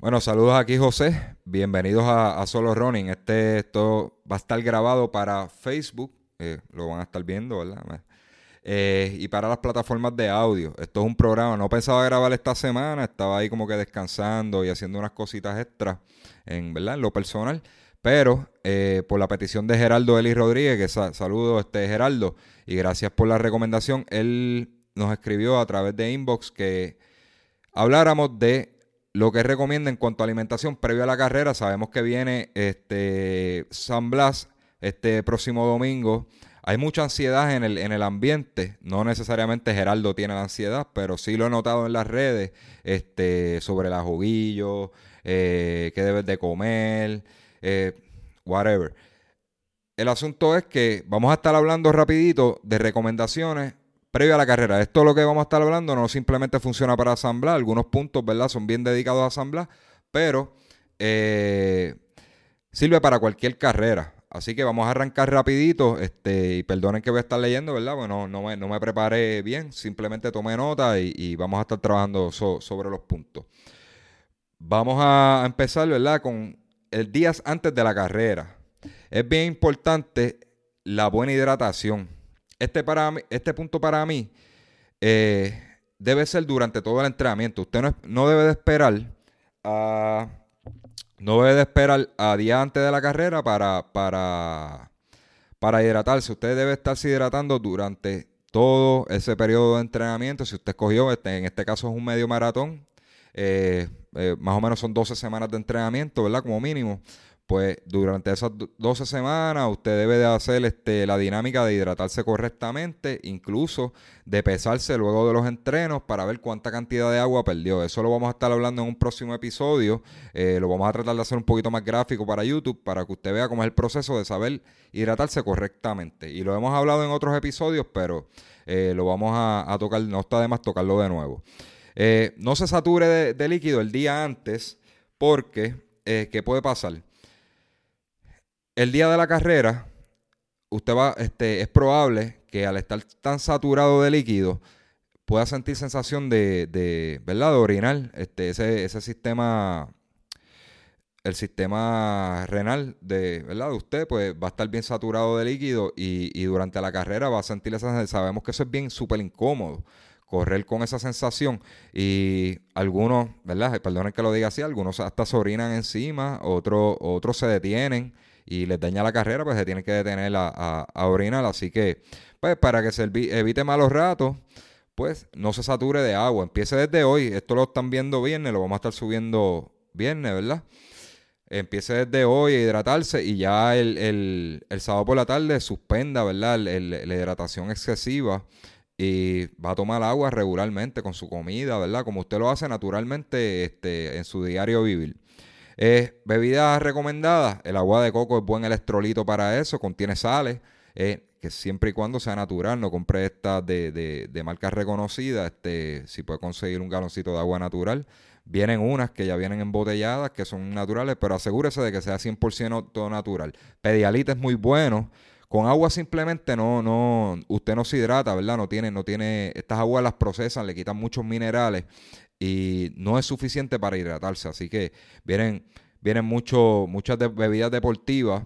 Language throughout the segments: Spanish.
Bueno, saludos aquí José, bienvenidos a, Solo Running. Este esto va a estar grabado para Facebook, eh, lo van a estar viendo, ¿verdad? Eh, y para las plataformas de audio. Esto es un programa, no pensaba grabar esta semana, estaba ahí como que descansando y haciendo unas cositas extras en, ¿verdad? en lo personal. Pero eh, por la petición de Geraldo Eli Rodríguez, que saludo este Geraldo, y gracias por la recomendación, él nos escribió a través de inbox que habláramos de lo que recomienda en cuanto a alimentación previo a la carrera. Sabemos que viene este San Blas este próximo domingo. Hay mucha ansiedad en el, en el ambiente. No necesariamente Geraldo tiene la ansiedad, pero sí lo he notado en las redes este, sobre la juguillo, eh, qué debes de comer, eh, whatever. El asunto es que vamos a estar hablando rapidito de recomendaciones previo a la carrera. Esto es lo que vamos a estar hablando no simplemente funciona para asamblar, algunos puntos, ¿verdad? Son bien dedicados a asamblar, pero eh, sirve para cualquier carrera. Así que vamos a arrancar rapidito, este, y perdonen que voy a estar leyendo, ¿verdad? Bueno, no me, no me preparé bien, simplemente tomé nota y, vamos a estar trabajando sobre los puntos. Vamos a empezar, ¿verdad? Con el día antes de la carrera. Es bien importante la buena hidratación este, para este punto para mí eh, debe ser durante todo el entrenamiento. Usted no, debe de esperar a, no debe de esperar a día antes de la carrera para, para, para hidratarse. Usted debe estarse hidratando durante todo ese periodo de entrenamiento. Si usted escogió, este, en este caso es un medio maratón, eh, eh, más o menos son 12 semanas de entrenamiento, ¿verdad? Como mínimo pues durante esas 12 semanas usted debe de hacer este, la dinámica de hidratarse correctamente, incluso de pesarse luego de los entrenos para ver cuánta cantidad de agua perdió. Eso lo vamos a estar hablando en un próximo episodio. Eh, lo vamos a tratar de hacer un poquito más gráfico para YouTube para que usted vea cómo es el proceso de saber hidratarse correctamente. Y lo hemos hablado en otros episodios, pero eh, lo vamos a, tocar, no está de más tocarlo de nuevo. Eh, no se sature de, de, líquido el día antes porque, ¿qué puede pasar? El día de la carrera, usted va, este, es probable que al estar tan saturado de líquido, pueda sentir sensación de, de ¿verdad? De orinar. Este, ese, ese sistema, el sistema renal de, ¿verdad? De usted, pues va a estar bien saturado de líquido y, durante la carrera va a sentir esa. Sabemos que eso es bien súper incómodo correr con esa sensación y algunos, ¿verdad? Perdonen que lo diga así, algunos hasta se orinan encima, otros, otros se detienen y les daña la carrera, pues se tiene que detener a, orinar. Así que, pues para que se evite malos ratos, pues no se sature de agua. Empiece desde hoy. Esto lo están viendo viernes, lo vamos a estar subiendo viernes, ¿verdad? Empiece desde hoy a hidratarse y ya el, sábado por la tarde suspenda, ¿verdad? la hidratación excesiva y va a tomar agua regularmente con su comida, ¿verdad? Como usted lo hace naturalmente este, en su diario vivir. Bebidas recomendadas, el agua de coco es buen electrolito para eso, contiene sales, eh, que siempre y cuando sea natural, no compre estas de, de, de marcas reconocidas, este, si puede conseguir un galoncito de agua natural. Vienen unas que ya vienen embotelladas, que son naturales, pero asegúrese de que sea 100% todo natural. Pedialite es muy bueno. Con agua simplemente no, no, usted no se hidrata, ¿verdad? No tiene, no tiene, estas aguas las procesan, le quitan muchos minerales y no es suficiente para hidratarse. Así que vienen, vienen mucho, muchas bebidas deportivas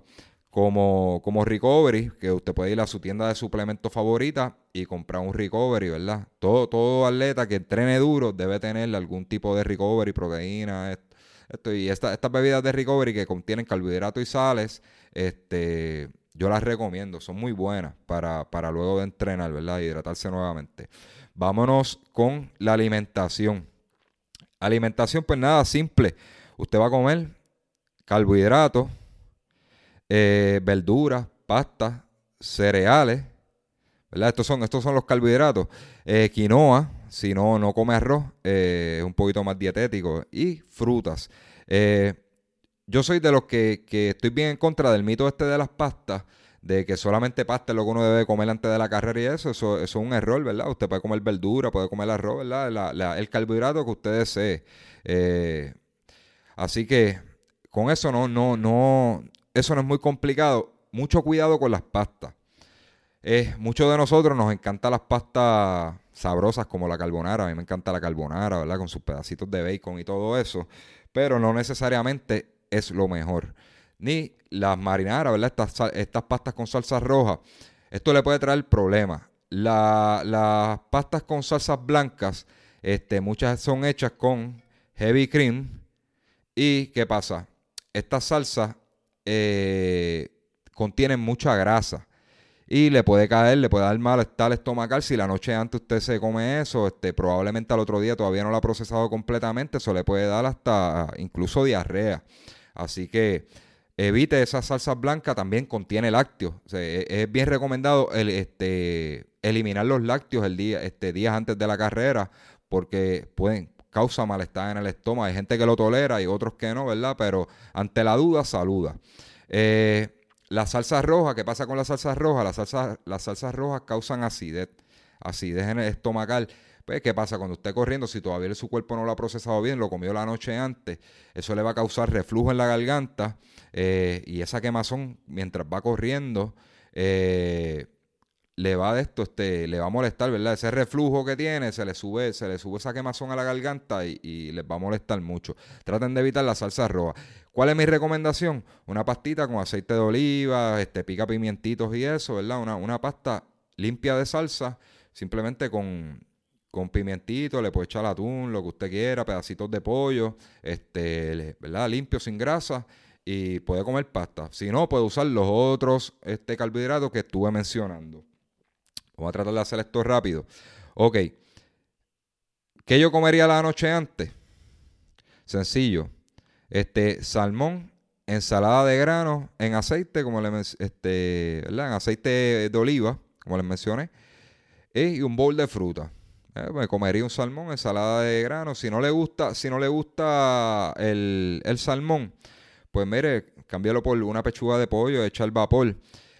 como, como Recovery, que usted puede ir a su tienda de suplementos favorita y comprar un Recovery, ¿verdad? Todo, todo atleta que entrene duro debe tener algún tipo de Recovery, proteína, esto, y estas bebidas de Recovery que contienen carbohidratos y sales, este, yo las recomiendo, son muy buenas para, para luego de entrenar, ¿verdad? Hidratarse nuevamente. Vámonos con la alimentación. Alimentación, pues nada, simple. Usted va a comer carbohidratos, eh, verduras, pastas, cereales, ¿verdad? Estos son, estos son los carbohidratos. Eh, quinoa, si no, no come arroz, eh, es un poquito más dietético. Y frutas. yo soy de los que, que, estoy bien en contra del mito este de las pastas de que solamente pasta es lo que uno debe comer antes de la carrera y eso, eso, es un error, ¿verdad? Usted puede comer verdura, puede comer arroz, ¿verdad? el carbohidrato que usted desee. Eh, así que con eso no, no, no, eso no es muy complicado. Mucho cuidado con las pastas. Eh, muchos de nosotros nos encantan las pastas sabrosas como la carbonara. A mí me encanta la carbonara, ¿verdad? Con sus pedacitos de bacon y todo eso. Pero no necesariamente es lo mejor. Ni las marinaras, ¿verdad? Estas, estas pastas con salsa roja. Esto le puede traer problemas. las pastas con salsas blancas, este, muchas son hechas con heavy cream. ¿Y qué pasa? Estas salsas eh, contienen mucha grasa y le puede caer, le puede dar malestar estomacal. Si la noche antes usted se come eso, este, probablemente al otro día todavía no lo ha procesado completamente, eso le puede dar hasta incluso diarrea. Así que evite esa salsa blanca, también contiene lácteos. E, es bien recomendado este, eliminar los lácteos el día, este, días antes de la carrera, porque pueden causa malestar en el estómago. Hay gente que lo tolera y otros que no, ¿verdad? Pero ante la duda, saluda. Eh, la salsa roja, ¿qué pasa con la salsa roja? Las salsas, las salsas rojas causan acidez, acidez en el estomacal. Pues, ¿qué pasa? Cuando usted corriendo, si todavía su cuerpo no lo ha procesado bien, lo comió la noche antes, eso le va a causar reflujo en la garganta eh, y esa quemazón, mientras va corriendo, eh, le va de esto, este, le va a molestar, ¿verdad? Ese reflujo que tiene, se le sube, se le sube esa quemazón a la garganta y, les va a molestar mucho. Traten de evitar la salsa roja. ¿Cuál es mi recomendación? Una pastita con aceite de oliva, este, pica pimientitos y eso, ¿verdad? Una, una pasta limpia de salsa, simplemente con, con pimientito, le puede echar atún, lo que usted quiera, pedacitos de pollo, este, ¿verdad? Limpio, sin grasa, y puede comer pasta. Si no, puede usar los otros este, carbohidratos que estuve mencionando. Vamos a tratar de hacer esto rápido. Ok. ¿Qué yo comería la noche antes? Sencillo este, salmón, ensalada de grano en aceite, como le este, En aceite de oliva, como les mencioné, y un bowl de fruta. Eh, me comería un salmón, ensalada de grano. Si no le gusta, si no le gusta el, salmón, pues mire, cámbialo por una pechuga de pollo, echa el vapor.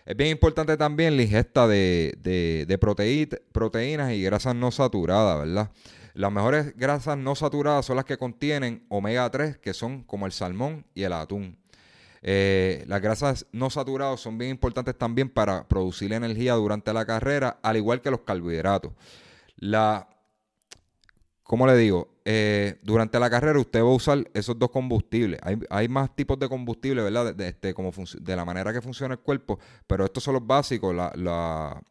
Es bien importante también la ingesta de, de, de proteínas y grasas no saturadas, ¿verdad? Las mejores grasas no saturadas son las que contienen omega 3, que son como el salmón y el atún. Eh, las grasas no saturadas son bien importantes también para producir energía durante la carrera, al igual que los carbohidratos. La, ¿Cómo le digo? Eh, durante la carrera usted va a usar esos dos combustibles. Hay, más tipos de combustible, ¿verdad? De, este, como de la manera que funciona el cuerpo, pero estos son los básicos. la,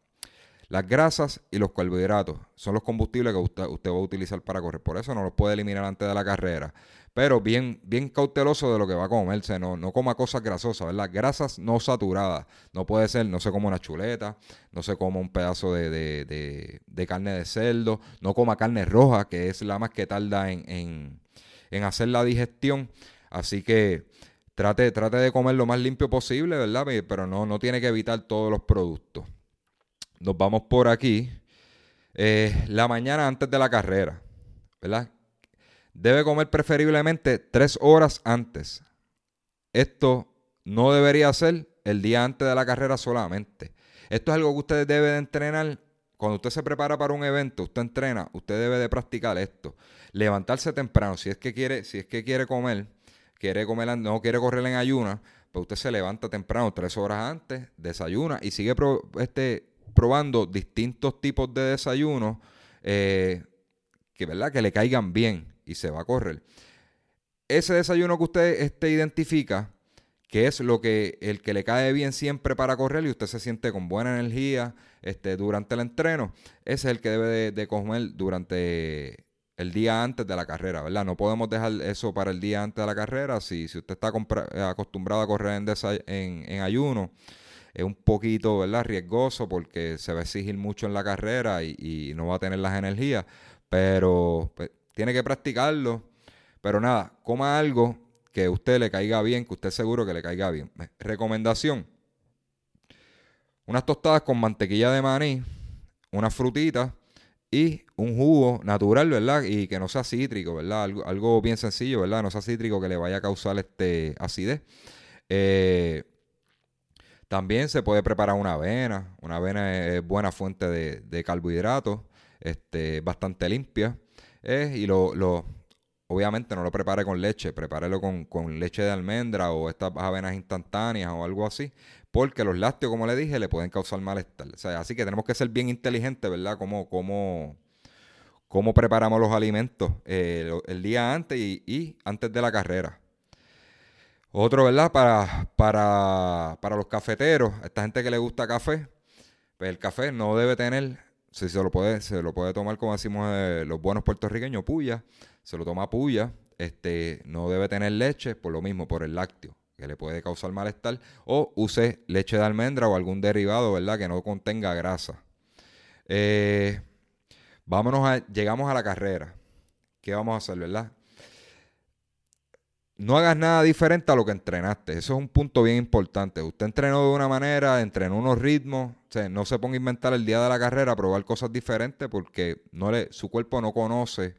las grasas y los carbohidratos son los combustibles que usted, va a utilizar para correr. Por eso no los puede eliminar antes de la carrera. Pero bien, bien cauteloso de lo que va a comerse. No, no coma cosas grasosas, ¿verdad? Grasas no saturadas. No puede ser, no se coma una chuleta, no se coma un pedazo de, carne de cerdo, no coma carne roja, que es la más que tarda en, hacer la digestión. Así que trate, trate de comer lo más limpio posible, ¿verdad? Pero no, no tiene que evitar todos los productos nos vamos por aquí. Eh, la mañana antes de la carrera, ¿verdad? Debe comer preferiblemente tres horas antes. Esto no debería ser el día antes de la carrera solamente. Esto es algo que usted debe de entrenar. Cuando usted se prepara para un evento, usted entrena, usted debe de practicar esto. Levantarse temprano. Si es que quiere, si es que quiere comer, quiere comer, no quiere correr en ayuna, pues usted se levanta temprano, tres horas antes, desayuna y sigue este, probando distintos tipos de desayunos eh, que, ¿verdad? que le caigan bien y se va a correr. Ese desayuno que usted este, identifica, que es lo que el que le cae bien siempre para correr y usted se siente con buena energía este, durante el entreno, ese es el que debe de, comer durante el día antes de la carrera, ¿verdad? No podemos dejar eso para el día antes de la carrera. Si, si usted está acostumbrado a correr en, en ayuno, es un poquito ¿verdad? riesgoso porque se va a exigir mucho en la carrera y, no va a tener las energías, pero pues, tiene que practicarlo. Pero nada, coma algo que a usted le caiga bien, que usted seguro que le caiga bien. Recomendación. Unas tostadas con mantequilla de maní, unas frutitas y un jugo natural, ¿verdad? Y que no sea cítrico, ¿verdad? Algo, algo bien sencillo, ¿verdad? No sea cítrico que le vaya a causar este acidez. Eh, también se puede preparar una avena. Una avena es buena fuente de, carbohidratos, este, bastante limpia. y lo, lo, obviamente no lo prepare con leche, prepárelo con, con, leche de almendra o estas avenas instantáneas o algo así, porque los lácteos, como le dije, le pueden causar malestar. O sea, así que tenemos que ser bien inteligentes, ¿verdad? Como, como, cómo preparamos los alimentos eh, el día antes y, antes de la carrera. Otro, ¿verdad? Para, para, para los cafeteros, esta gente que le gusta café, pues el café no debe tener, si se lo puede, se lo puede tomar como decimos eh, los buenos puertorriqueños, puya, se lo toma puya, este, no debe tener leche, por lo mismo, por el lácteo, que le puede causar malestar, o use leche de almendra o algún derivado, ¿verdad? Que no contenga grasa. Eh, vámonos a, llegamos a la carrera. ¿Qué vamos a hacer, verdad? No hagas nada diferente a lo que entrenaste. Eso es un punto bien importante. Usted entrenó de una manera, entrenó unos ritmos. no se ponga a inventar el día de la carrera, probar cosas diferentes porque no le, su cuerpo no conoce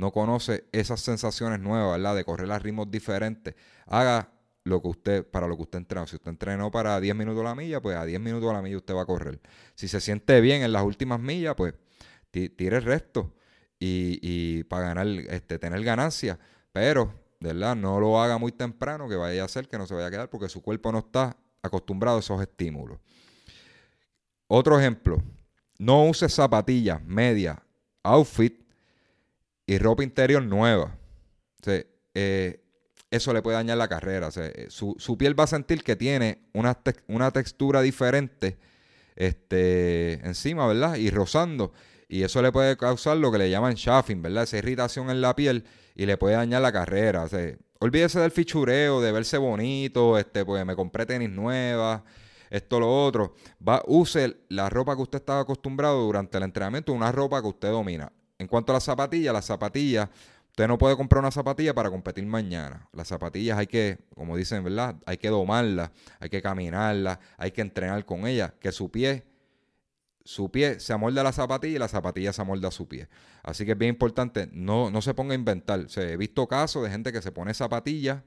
no conoce esas sensaciones nuevas, ¿verdad? De correr a ritmos diferentes. Haga lo que usted, para lo que usted entrenó. Si usted entrenó para 10 minutos a la milla, pues a 10 minutos a la milla usted va a correr. Si se siente bien en las últimas millas, pues tire el resto y, para ganar, este, tener ganancias. Pero, ¿verdad? No lo haga muy temprano, que vaya a hacer que no se vaya a quedar porque su cuerpo no está acostumbrado a esos estímulos. Otro ejemplo, no use zapatillas, medias, outfit y ropa interior nueva. Eh, eso le puede dañar la carrera. Eh, su, piel va a sentir que tiene una, una textura diferente este, encima, ¿verdad? Y rozando. Y eso le puede causar lo que le llaman chafing, ¿verdad? Esa irritación en la piel y le puede dañar la carrera. olvídese del fichureo, de verse bonito, este, pues me compré tenis nuevas, esto, lo otro. Va, use la ropa que usted estaba acostumbrado durante el entrenamiento, una ropa que usted domina. En cuanto a las zapatillas, las zapatillas, usted no puede comprar una zapatilla para competir mañana. Las zapatillas hay que, como dicen, ¿verdad? Hay que domarlas, hay que caminarlas, hay que entrenar con ellas, que su pie, su pie se amolda a la zapatilla y la zapatilla se amolda a su pie. Así que es bien importante, no, no se ponga a inventar. he visto casos de gente que se pone zapatillas,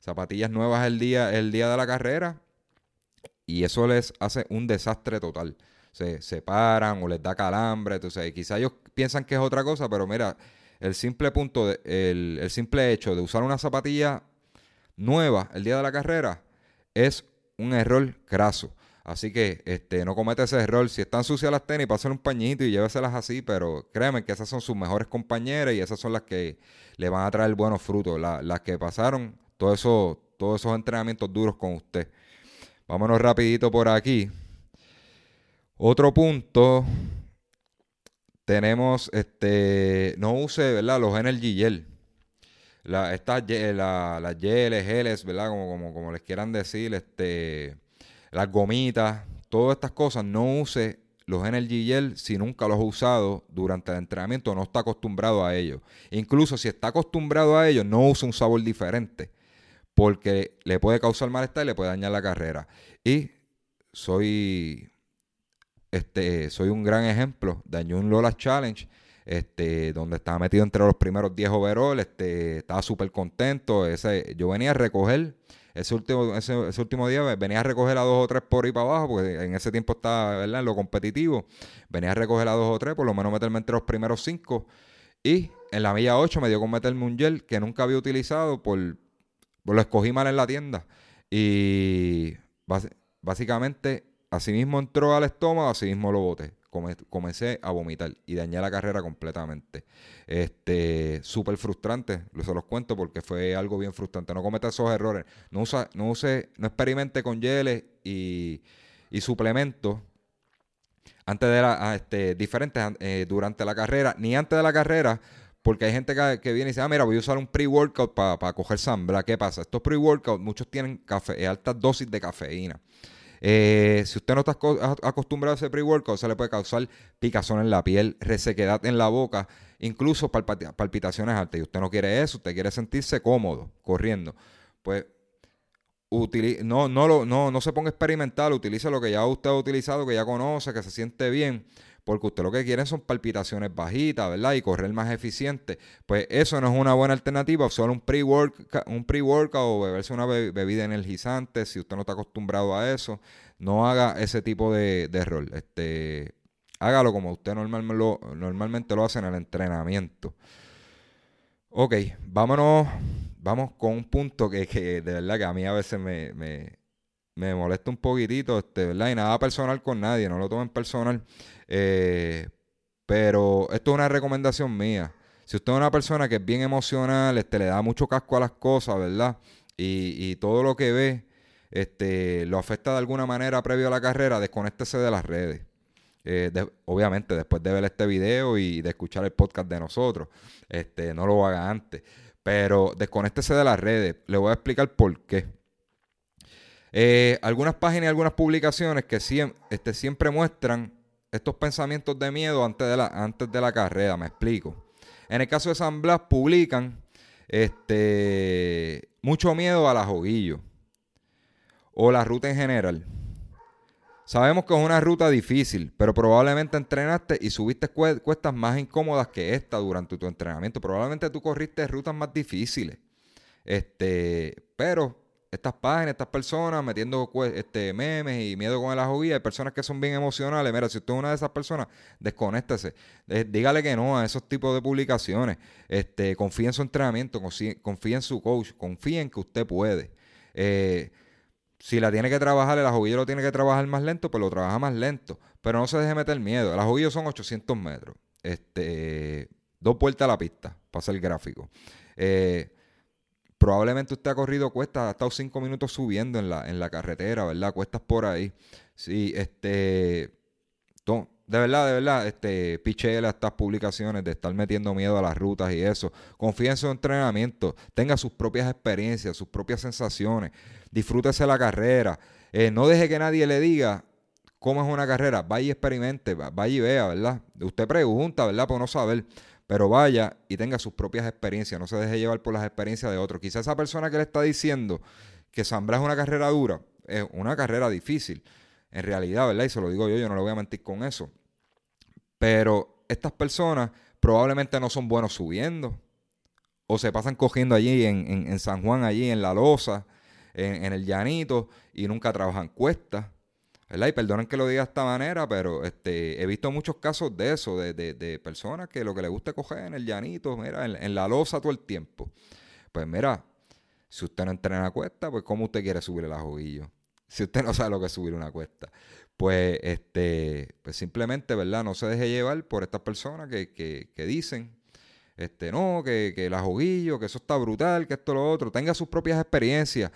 zapatillas nuevas el día, el día de la carrera, y eso les hace un desastre total se separan o les da calambre. Entonces, quizá ellos piensan que es otra cosa, pero mira, el simple punto, de, el, simple hecho de usar una zapatilla nueva el día de la carrera es un error craso. Así que este, no comete ese error. Si están sucias las tenis, pasen un pañito y lléveselas así, pero créanme que esas son sus mejores compañeras y esas son las que le van a traer buenos frutos. las que pasaron todo eso, todos esos entrenamientos duros con usted. Vámonos rapidito por aquí. Otro punto, tenemos, este, no use, ¿verdad? Los Energy Gel. La, estas, la, las geles, geles, ¿verdad? Como, como, como les quieran decir, este, las gomitas, todas estas cosas, no use los Energy Gel si nunca los ha usado durante el entrenamiento, no está acostumbrado a ellos. Incluso si está acostumbrado a ellos, no use un sabor diferente, porque le puede causar malestar y le puede dañar la carrera. Y soy este, soy un gran ejemplo de un Lola Challenge, este, donde estaba metido entre los primeros 10 overall, este, estaba súper contento. Ese, yo venía a recoger, ese último, ese, último día venía a recoger a dos o tres por ahí para abajo, porque en ese tiempo estaba ¿verdad? en lo competitivo. Venía a recoger a dos o tres, por lo menos meterme entre los primeros cinco. Y en la milla 8 me dio con meterme un gel que nunca había utilizado, por, lo escogí mal en la tienda. Y básicamente Así mismo entró al estómago, así mismo lo boté. Comencé a vomitar y dañé la carrera completamente. Este, súper frustrante, se los cuento porque fue algo bien frustrante. No cometa esos errores. No usa, no use, no experimente con geles y, suplementos antes de la, ah, este, diferentes eh, durante la carrera, ni antes de la carrera, porque hay gente que, viene y dice, ah, mira, voy a usar un pre-workout para coger sambra. ¿Qué pasa? Estos pre-workouts, muchos tienen café, eh, altas dosis de cafeína. Eh, si usted no está acostumbrado a ese pre-workout, se le puede causar picazón en la piel, resequedad en la boca, incluso palpitaciones altas. Y usted no quiere eso, usted quiere sentirse cómodo corriendo. Pues no, no, no, no se ponga experimental, utilice lo que ya usted ha utilizado, que ya conoce, que se siente bien porque usted lo que quiere son palpitaciones bajitas, ¿verdad? Y correr más eficiente. Pues eso no es una buena alternativa, solo un pre-workout un pre o beberse una bebida energizante, si usted no está acostumbrado a eso, no haga ese tipo de, de. Este, hágalo como usted normalmente lo hace en el entrenamiento. Ok, vámonos, vamos con un punto que, de verdad que a mí a veces me, me molesta un poquitito, este, ¿verdad? Y nada personal con nadie, no lo tomen personal. Eh, pero esto es una recomendación mía. Si usted es una persona que es bien emocional, este, le da mucho casco a las cosas, ¿verdad? Y, todo lo que ve este, lo afecta de alguna manera previo a la carrera, desconéctese de las redes. Eh, obviamente, después de ver este video y de escuchar el podcast de nosotros, este, no lo haga antes. Pero desconéctese de las redes. Le voy a explicar por qué. Eh, algunas páginas y algunas publicaciones que este, siempre muestran estos pensamientos de miedo antes de, la, antes de la carrera, me explico. En el caso de San Blas, publican este, mucho miedo a la joguillo o la ruta en general. Sabemos que es una ruta difícil, pero probablemente entrenaste y subiste cuestas más incómodas que esta durante tu entrenamiento. Probablemente tú corriste rutas más difíciles. Este, pero estas páginas, estas personas metiendo este, memes y miedo con el ajovía. Hay personas que son bien emocionales. Mira, si usted es una de esas personas, desconéctese. Dígale que no a esos tipos de publicaciones. Este, confíe en su entrenamiento, confíe, en su coach, confíe en que usted puede. Eh, si la tiene que trabajar, el ajoguillo lo tiene que trabajar más lento, pues lo trabaja más lento. Pero no se deje meter miedo. El ajoguillo son 800 metros. Este, dos vueltas a la pista, para hacer gráfico. Eh, Probablemente usted ha corrido cuestas, ha estado cinco minutos subiendo en la, en la carretera, ¿verdad? Cuestas por ahí. Sí, este. de verdad, de verdad, este, pichela estas publicaciones de estar metiendo miedo a las rutas y eso. Confíe en su entrenamiento, tenga sus propias experiencias, sus propias sensaciones, disfrútese la carrera. Eh, no deje que nadie le diga cómo es una carrera. Vaya y experimente, vaya y vea, ¿verdad? Usted pregunta, ¿verdad? Por no saber pero vaya y tenga sus propias experiencias, no se deje llevar por las experiencias de otros. Quizás esa persona que le está diciendo que Zambra es una carrera dura, es una carrera difícil, en realidad, ¿verdad? Y se lo digo yo, yo no le voy a mentir con eso. Pero estas personas probablemente no son buenos subiendo, o se pasan cogiendo allí en, San Juan, allí en La Loza, en, en el Llanito, y nunca trabajan cuestas. Y perdonen que lo diga de esta manera, pero este, he visto muchos casos de eso, de, personas que lo que les gusta es coger en el llanito, mira, en, la losa todo el tiempo. Pues mira, si usted no entrena a cuesta, pues ¿cómo usted quiere subir el ajoguillo? Si usted no sabe lo que es subir una cuesta. Pues, este, pues simplemente, ¿verdad? No se deje llevar por estas personas que, que, que dicen, este, no, que, que el ajoguillo, que eso está brutal, que esto lo otro. Tenga sus propias experiencias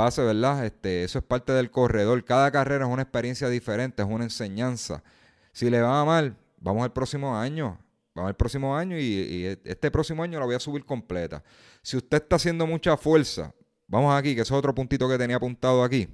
pase, ¿verdad? Este, eso es parte del corredor. Cada carrera es una experiencia diferente, es una enseñanza. Si le va mal, vamos al próximo año. Vamos al próximo año y, este próximo año la voy a subir completa. Si usted está haciendo mucha fuerza, vamos aquí, que ese es otro puntito que tenía apuntado aquí.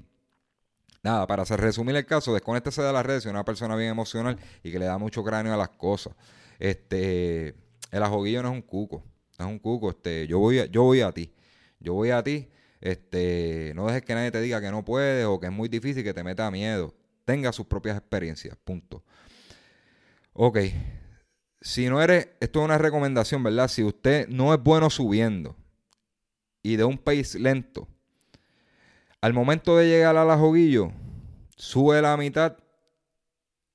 Nada, para resumir el caso, desconéctese de las redes si es una persona bien emocional y que le da mucho cráneo a las cosas. Este, el ajoguillo no es un cuco, no es un cuco. Este, yo voy yo voy a ti. Yo voy a ti este, no dejes que nadie te diga que no puedes o que es muy difícil, que te meta miedo. Tenga sus propias experiencias, punto. Ok, si no eres, esto es una recomendación, ¿verdad? Si usted no es bueno subiendo y de un pace lento, al momento de llegar al ajoguillo, sube la mitad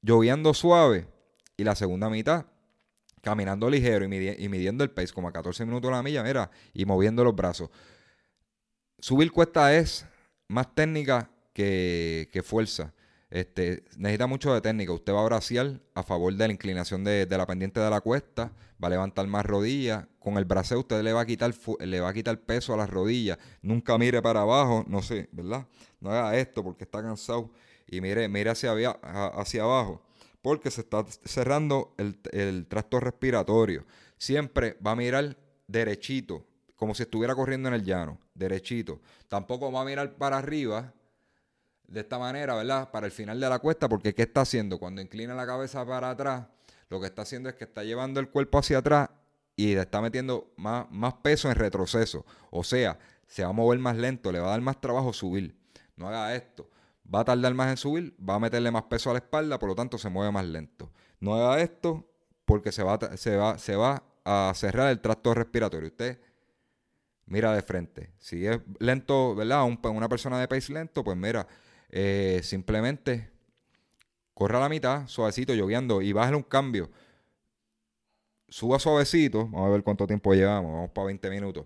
lloviendo suave y la segunda mitad caminando ligero y, midiendo el pace como a 14 minutos la milla, mira, y moviendo los brazos subir cuesta es más técnica que, fuerza. Este, necesita mucho de técnica. Usted va a braciar a favor de la inclinación de, la pendiente de la cuesta, va a levantar más rodillas. Con el braceo usted le va a quitar le va a quitar peso a las rodillas. Nunca mire para abajo, no sé, ¿verdad? No haga esto porque está cansado. Y mire, mire hacia, hacia abajo. Porque se está cerrando el, el tracto respiratorio. Siempre va a mirar derechito, como si estuviera corriendo en el llano, derechito. Tampoco va a mirar para arriba de esta manera, ¿verdad? Para el final de la cuesta, porque ¿qué está haciendo? Cuando inclina la cabeza para atrás, lo que está haciendo es que está llevando el cuerpo hacia atrás y le está metiendo más, más peso en retroceso. O sea, se va a mover más lento, le va a dar más trabajo subir. No haga esto. Va a tardar más en subir, va a meterle más peso a la espalda, por lo tanto se mueve más lento. No haga esto porque se va, se va, se va a cerrar el tracto respiratorio. Usted mira de frente. Si es lento, ¿verdad? una persona de pace lento, pues mira, eh, simplemente corra a la mitad, suavecito, lloviendo, y bájale un cambio. Suba suavecito, vamos a ver cuánto tiempo llevamos, vamos para 20 minutos.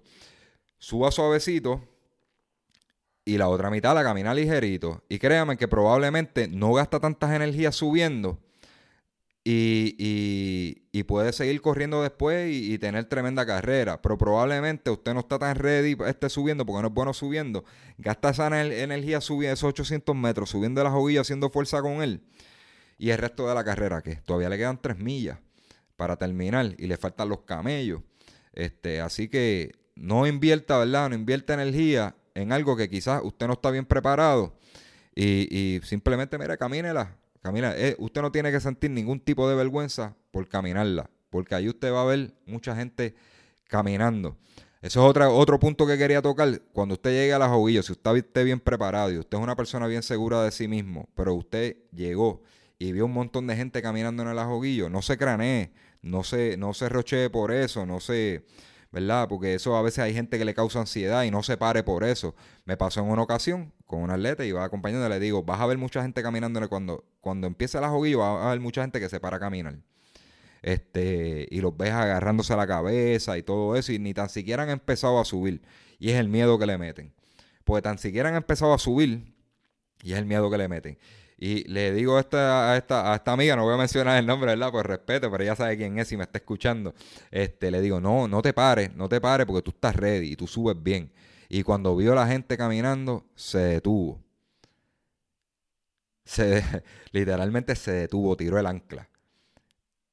Suba suavecito y la otra mitad la camina ligerito. Y créanme que probablemente no gasta tantas energías subiendo y, puede seguir corriendo después y, tener tremenda carrera. Pero probablemente usted no está tan ready, esté subiendo, porque no es bueno subiendo. Gasta esa energía subiendo esos 800 metros, subiendo la jodilla, haciendo fuerza con él. Y el resto de la carrera, que todavía le quedan 3 millas para terminar y le faltan los camellos. Este, así que no invierta, ¿verdad? No invierta energía en algo que quizás usted no está bien preparado. Y, y simplemente, mira, camínela Camina, eh, usted no tiene que sentir ningún tipo de vergüenza por caminarla, porque ahí usted va a ver mucha gente caminando. Eso es otro punto que quería tocar. Cuando usted llegue a las joguillas, si usted esté bien preparado y usted es una persona bien segura de sí mismo, pero usted llegó y vio un montón de gente caminando en el ajoguillo, no se cranee, no se, no se rochee por eso, no se ¿verdad? Porque eso a veces hay gente que le causa ansiedad y no se pare por eso. Me pasó en una ocasión con un atleta y va acompañando le digo, vas a ver mucha gente caminando cuando, cuando empieza la joguillo, vas a ver mucha gente que se para a caminar. Este, y los ves agarrándose a la cabeza y todo eso, y ni tan siquiera han empezado a subir. Y es el miedo que le meten. Porque tan siquiera han empezado a subir y es el miedo que le meten. Y le digo a esta, a esta, a esta amiga, no voy a mencionar el nombre, ¿verdad? Por respeto, pero ella sabe quién es y me está escuchando. Este, le digo, no, no te pares, no te pares porque tú estás ready y tú subes bien. Y cuando vio a la gente caminando, se detuvo. Se, literalmente se detuvo, tiró el ancla.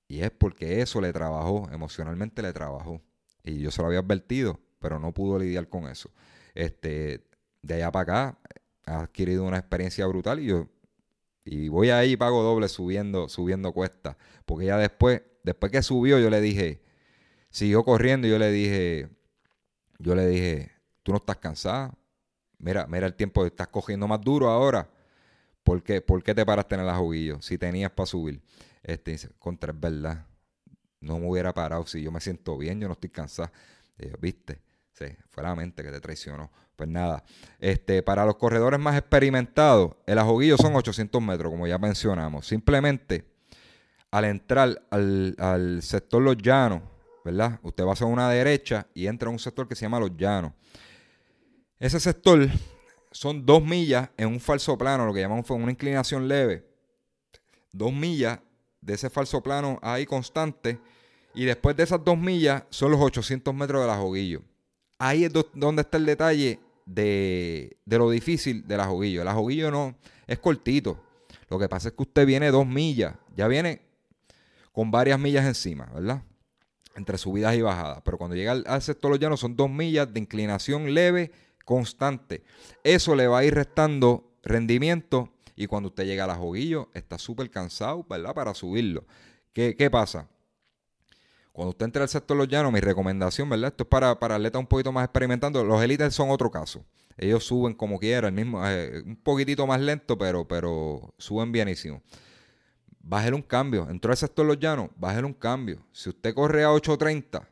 Y es porque eso le trabajó, emocionalmente le trabajó. Y yo se lo había advertido, pero no pudo lidiar con eso. Este, de allá para acá ha adquirido una experiencia brutal y yo y voy ahí y pago doble subiendo, subiendo cuesta. Porque ya después, después que subió, yo le dije, siguió corriendo y yo le dije, yo le dije, tú no estás cansada. Mira, mira el tiempo, estás cogiendo más duro ahora. ¿Por qué, ¿Por qué te paraste en el ajuguillo si tenías para subir? Este contra es verdad. No me hubiera parado si yo me siento bien, yo no estoy cansada. ¿viste? Sí, fue la mente que te traicionó. Pues nada, este, para los corredores más experimentados, el ajoguillo son 800 metros, como ya mencionamos. Simplemente, al entrar al, sector Los Llanos, ¿verdad? Usted va a hacer una derecha y entra a un sector que se llama Los Llanos. Ese sector son dos millas en un falso plano, lo que llamamos una inclinación leve. Dos millas de ese falso plano ahí constante. Y después de esas dos millas son los 800 metros del ajoguillo ahí es donde está el detalle de, lo difícil del ajoguillo. El ajoguillo no es cortito. Lo que pasa es que usted viene dos millas, ya viene con varias millas encima, ¿verdad? Entre subidas y bajadas. Pero cuando llega al, sector los llanos son dos millas de inclinación leve, constante. Eso le va a ir restando rendimiento y cuando usted llega al ajoguillo está súper cansado, ¿verdad? Para subirlo. ¿Qué, ¿Qué pasa? Cuando usted entre al sector los llanos, mi recomendación, ¿verdad? Esto es para, para atletas un poquito más experimentando. Los élites son otro caso. Ellos suben como quieran, mismo, eh, un poquitito más lento, pero, pero suben bienísimo. Bájale un cambio. Entró al sector los llanos, bájale un cambio. Si usted corre a 8.30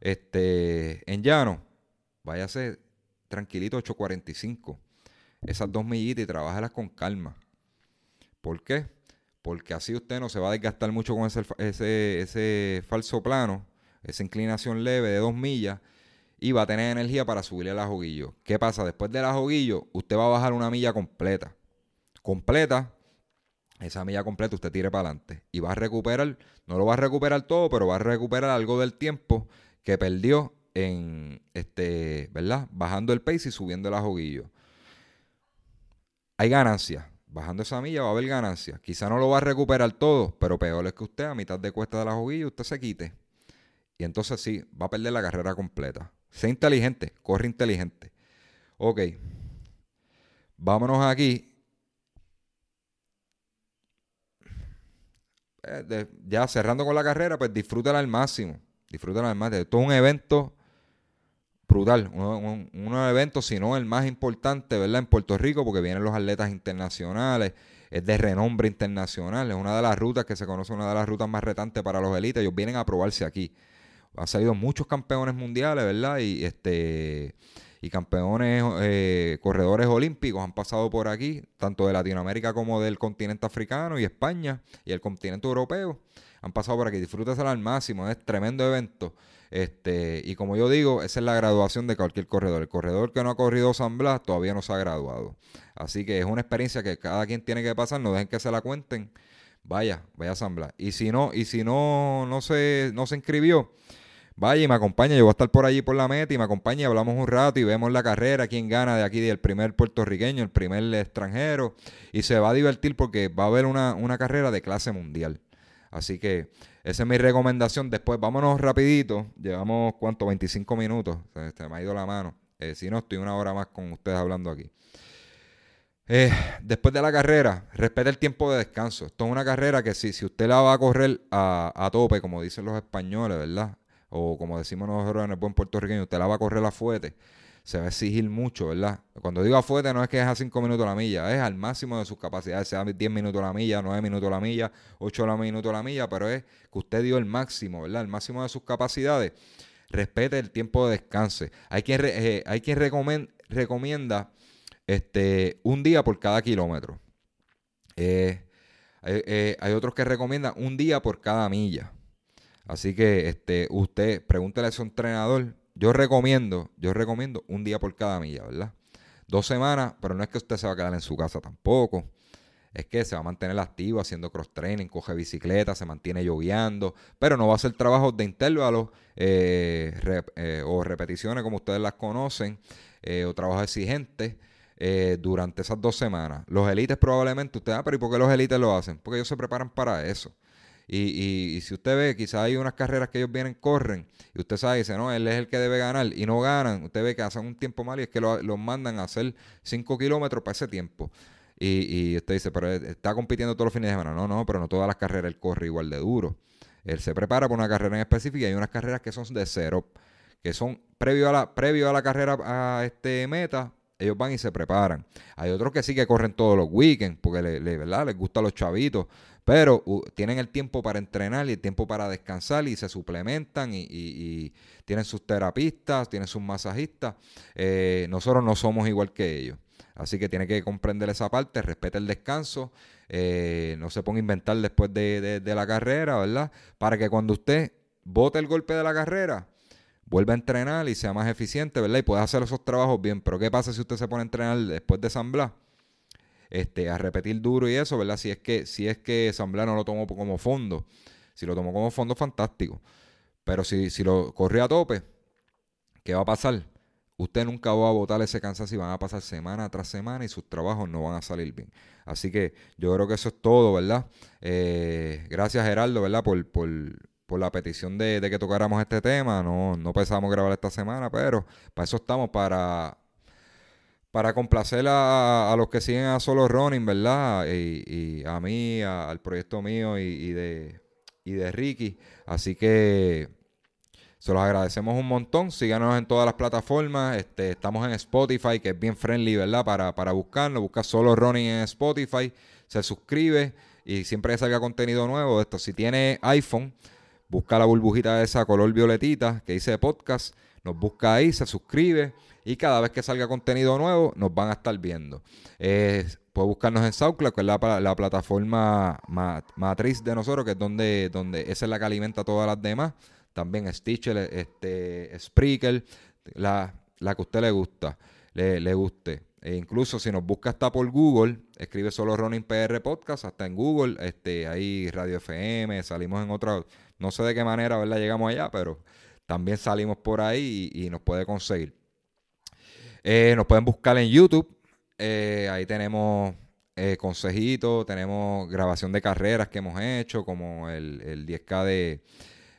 este, en llano, váyase tranquilito 8.45. Esas dos millitas y trabájalas con calma. ¿Por qué? porque así usted no se va a desgastar mucho con ese, ese, falso plano, esa inclinación leve de dos millas, y va a tener energía para subirle al ajoguillo. ¿Qué pasa? Después del ajoguillo, usted va a bajar una milla completa. Completa, esa milla completa usted tire para adelante. Y va a recuperar, no lo va a recuperar todo, pero va a recuperar algo del tiempo que perdió en, este, ¿verdad? Bajando el pace y subiendo el ajoguillo. Hay ganancias bajando esa milla va a haber ganancia. Quizá no lo va a recuperar todo, pero peor es que usted a mitad de cuesta de la juguilla usted se quite. Y entonces sí, va a perder la carrera completa. Sé inteligente, corre inteligente. Ok. Vámonos aquí. Eh, ya cerrando con la carrera, pues disfrútala al máximo. Disfrútala al máximo. Esto es un evento brutal, un, un, evento, si no el más importante, ¿verdad? En Puerto Rico, porque vienen los atletas internacionales, es de renombre internacional, es una de las rutas que se conoce, una de las rutas más retantes para los élites, ellos vienen a probarse aquí. Han salido muchos campeones mundiales, ¿verdad? Y este y campeones eh, corredores olímpicos han pasado por aquí, tanto de Latinoamérica como del continente africano y España y el continente europeo. Han pasado por aquí, disfrútaselo al máximo, es tremendo evento. Este, y como yo digo, esa es la graduación de cualquier corredor. El corredor que no ha corrido San Blas todavía no se ha graduado. Así que es una experiencia que cada quien tiene que pasar, no dejen que se la cuenten. vaya, vaya a San Y si no, y si no, no se, no se inscribió, vaya y me acompaña. Yo voy a estar por allí por la meta y me acompaña y hablamos un rato y vemos la carrera, quién gana de aquí, del primer puertorriqueño, el primer extranjero. Y se va a divertir porque va a haber una, una carrera de clase mundial. Así que esa es mi recomendación. Después, vámonos rapidito. Llevamos, ¿cuánto? 25 minutos. Se, me ha ido la mano. Eh, si no, estoy una hora más con ustedes hablando aquí. Eh, después de la carrera, respete el tiempo de descanso. Esto es una carrera que si, si usted la va a correr a, a tope, como dicen los españoles, ¿verdad? O como decimos nosotros en el buen puertorriqueño, usted la va a correr a fuete se va a exigir mucho, ¿verdad? Cuando digo a fuerte no es que es a 5 minutos la milla, es al máximo de sus capacidades, sea 10 minutos la milla, 9 minutos la milla, 8 minutos la milla, pero es que usted dio el máximo, ¿verdad? El máximo de sus capacidades. Respete el tiempo de descanso. Hay quien, eh, hay quien recomienda este, un día por cada kilómetro. Eh, eh, hay otros que recomiendan un día por cada milla. Así que este, usted pregúntele a su entrenador yo recomiendo, yo recomiendo un día por cada milla, ¿verdad? Dos semanas, pero no es que usted se va a quedar en su casa tampoco. Es que se va a mantener activo haciendo cross training, coge bicicleta, se mantiene yogueando, pero no va a hacer trabajos de intervalos eh, eh, o repeticiones como ustedes las conocen, eh, o trabajos exigentes durante esas dos semanas. Los élites probablemente, usted, ah, pero ¿y por qué los élites lo hacen? Porque ellos se preparan para eso. Y, y, si usted ve, quizás hay unas carreras que ellos vienen, corren, y usted sabe, dice, no, él es el que debe ganar, y no ganan, usted ve que hacen un tiempo mal y es que los mandan a hacer 5 kilómetros para ese tiempo. Y, y, usted dice, pero está compitiendo todos los fines de semana. No, no, pero no todas las carreras él corre igual de duro. Él se prepara para una carrera en específica y hay unas carreras que son de cero, que son previo a la, previo a la carrera a este meta, ellos van y se preparan. Hay otros que sí que corren todos los weekends, porque le, ¿verdad? les gustan los chavitos. Pero tienen el tiempo para entrenar y el tiempo para descansar y se suplementan y, tienen sus terapistas, tienen sus masajistas. Eh, nosotros no somos igual que ellos. Así que tiene que comprender esa parte, respete el descanso, eh, no se ponga a inventar después de, la carrera, ¿verdad? Para que cuando usted bote el golpe de la carrera, vuelva a entrenar y sea más eficiente, ¿verdad? Y pueda hacer esos trabajos bien. Pero ¿qué pasa si usted se pone a entrenar después de San Blas? este, a repetir duro y eso, ¿verdad? Si es que, si es que no lo tomó como fondo. Si lo tomó como fondo, fantástico. Pero si, si lo corrió a tope, ¿qué va a pasar? Usted nunca va a votar ese cansancio y van a pasar semana tras semana y sus trabajos no van a salir bien. Así que yo creo que eso es todo, ¿verdad? Eh, gracias Gerardo, ¿verdad? Por, por, por la petición de, que tocáramos este tema. No, no pensamos grabar esta semana, pero para eso estamos, para para complacer a, los que siguen a Solo Running, ¿verdad? Y, a mí, al proyecto mío y, de, de Ricky. Así que se los agradecemos un montón. Síganos en todas las plataformas. Este, estamos en Spotify, que es bien friendly, ¿verdad? Para, para buscarlo. Busca Solo Running en Spotify. Se suscribe y siempre que salga contenido nuevo esto. Si tiene iPhone, busca la burbujita de esa color violetita que dice podcast. Nos busca ahí, se suscribe y cada vez que salga contenido nuevo nos van a estar viendo. Eh, puede buscarnos en SoundCloud, que es la, la plataforma matriz de nosotros, que es donde, donde esa es la que alimenta todas las demás. También Stitcher, este, Spreaker, la, la que a usted le gusta, le, le guste. E incluso si nos busca hasta por Google, escribe solo Running PR Podcast, hasta en Google, este, ahí Radio FM, salimos en otra, no sé de qué manera, ¿verdad? Llegamos allá, pero también salimos por ahí y nos puede conseguir. Eh, nos pueden buscar en YouTube. Eh, ahí tenemos eh, consejitos, tenemos grabación de carreras que hemos hecho, como el, 10K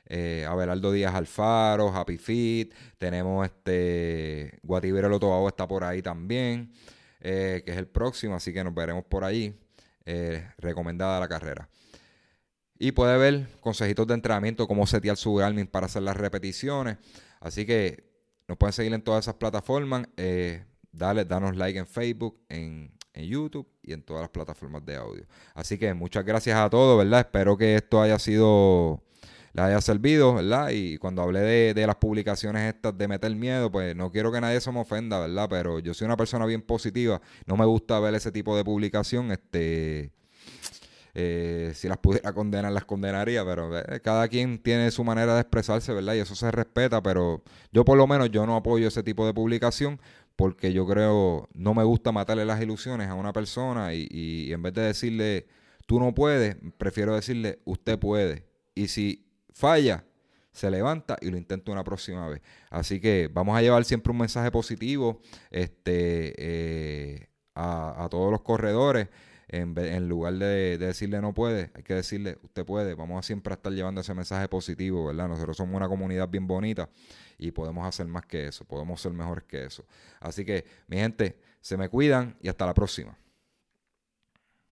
de Abelardo Díaz Alfaro, Happy Fit. Tenemos este Guatibero Lotobago está por ahí también, que es el próximo, así que nos veremos por ahí. recomendada la carrera. Y puede ver consejitos de entrenamiento, cómo setear su Garmin para hacer las repeticiones. Así que nos pueden seguir en todas esas plataformas. Eh, dale, danos like en Facebook, en, YouTube y en todas las plataformas de audio. Así que muchas gracias a todos, ¿verdad? Espero que esto haya sido, les haya servido, ¿verdad? Y cuando hablé de, de, las publicaciones estas de meter miedo, pues no quiero que nadie se me ofenda, ¿verdad? Pero yo soy una persona bien positiva. No me gusta ver ese tipo de publicación. Este eh, si las pudiera condenar, las condenaría, pero eh, cada quien tiene su manera de expresarse, ¿verdad? Y eso se respeta, pero yo por lo menos yo no apoyo ese tipo de publicación porque yo creo, no me gusta matarle las ilusiones a una persona y, en vez de decirle tú no puedes, prefiero decirle, usted puede. Y si falla, se levanta y lo intenta una próxima vez. Así que vamos a llevar siempre un mensaje positivo este, eh, a, todos los corredores. En, lugar de, decirle no puede, hay que decirle usted puede. Vamos a siempre estar llevando ese mensaje positivo, ¿verdad? Nosotros somos una comunidad bien bonita y podemos hacer más que eso, podemos ser mejores que eso. Así que, mi gente, se me cuidan y hasta la próxima.